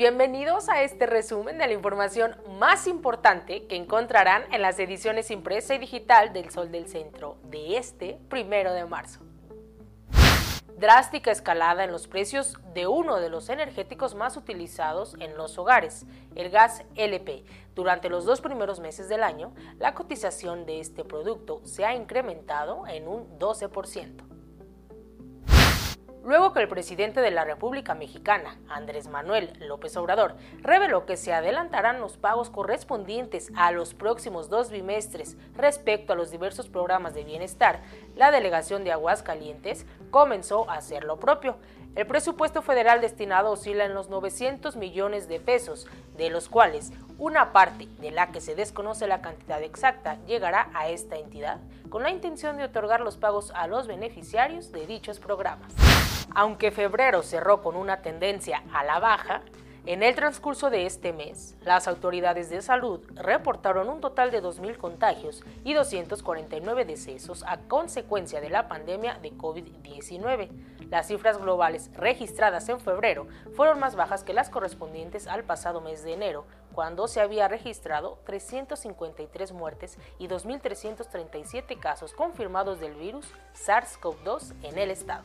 Bienvenidos a este resumen de la información más importante que encontrarán en las ediciones impresa y digital del Sol del Centro de este primero de marzo drástica escalada en los precios de uno de los energéticos más utilizados en los hogares, el gas LP. Durante los dos primeros meses del año, la cotización de este producto se ha incrementado en un 12% luego que el presidente de la República Mexicana, Andrés Manuel López Obrador, reveló que se adelantarán los pagos correspondientes a los próximos dos bimestres respecto a los diversos programas de bienestar, la delegación de Aguascalientes comenzó a hacer lo propio. El presupuesto federal destinado oscila en los 900 millones de pesos, de los cuales una parte de la que se desconoce la cantidad exacta llegará a esta entidad con la intención de otorgar los pagos a los beneficiarios de dichos programas. Aunque febrero cerró con una tendencia a la baja, en el transcurso de este mes, las autoridades de salud reportaron un total de 2.000 contagios y 249 decesos a consecuencia de la pandemia de COVID-19. Las cifras globales registradas en febrero fueron más bajas que las correspondientes al pasado mes de enero, cuando se había registrado 353 muertes y 2.337 casos confirmados del virus SARS-CoV-2 en el estado.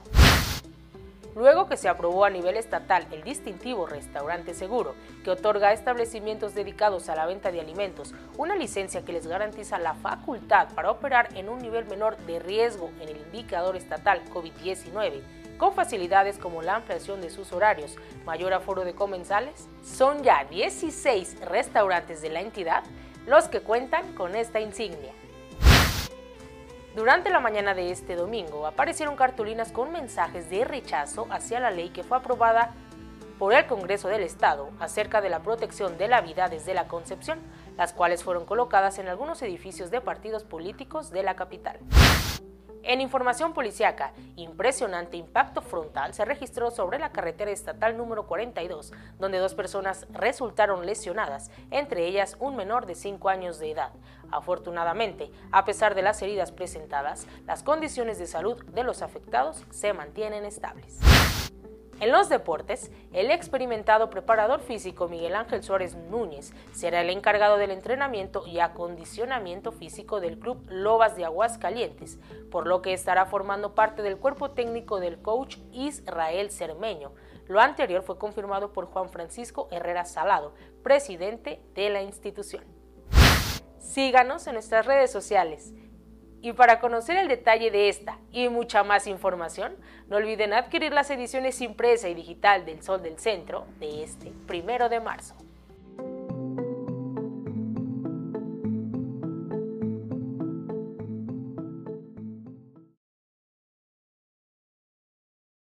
Luego que se aprobó a nivel estatal el distintivo Restaurante Seguro, que otorga a establecimientos dedicados a la venta de alimentos una licencia que les garantiza la facultad para operar en un nivel menor de riesgo en el indicador estatal COVID-19, con facilidades como la ampliación de sus horarios, mayor aforo de comensales, son ya 16 restaurantes de la entidad los que cuentan con esta insignia. Durante la mañana de este domingo aparecieron cartulinas con mensajes de rechazo hacia la ley que fue aprobada por el Congreso del Estado acerca de la protección de la vida desde la concepción, las cuales fueron colocadas en algunos edificios de partidos políticos de la capital. En información policiaca, impresionante impacto frontal se registró sobre la carretera estatal número 42, donde dos personas resultaron lesionadas, entre ellas un menor de 5 años de edad. Afortunadamente, a pesar de las heridas presentadas, las condiciones de salud de los afectados se mantienen estables. En los deportes, el experimentado preparador físico Miguel Ángel Suárez Núñez será el encargado del entrenamiento y acondicionamiento físico del club Lobas de Aguascalientes, por lo que estará formando parte del cuerpo técnico del coach Israel Cermeño. Lo anterior fue confirmado por Juan Francisco Herrera Salado, presidente de la institución. Síganos en nuestras redes sociales. Y para conocer el detalle de esta y mucha más información, no olviden adquirir las ediciones impresa y digital del Sol del Centro de este primero de marzo.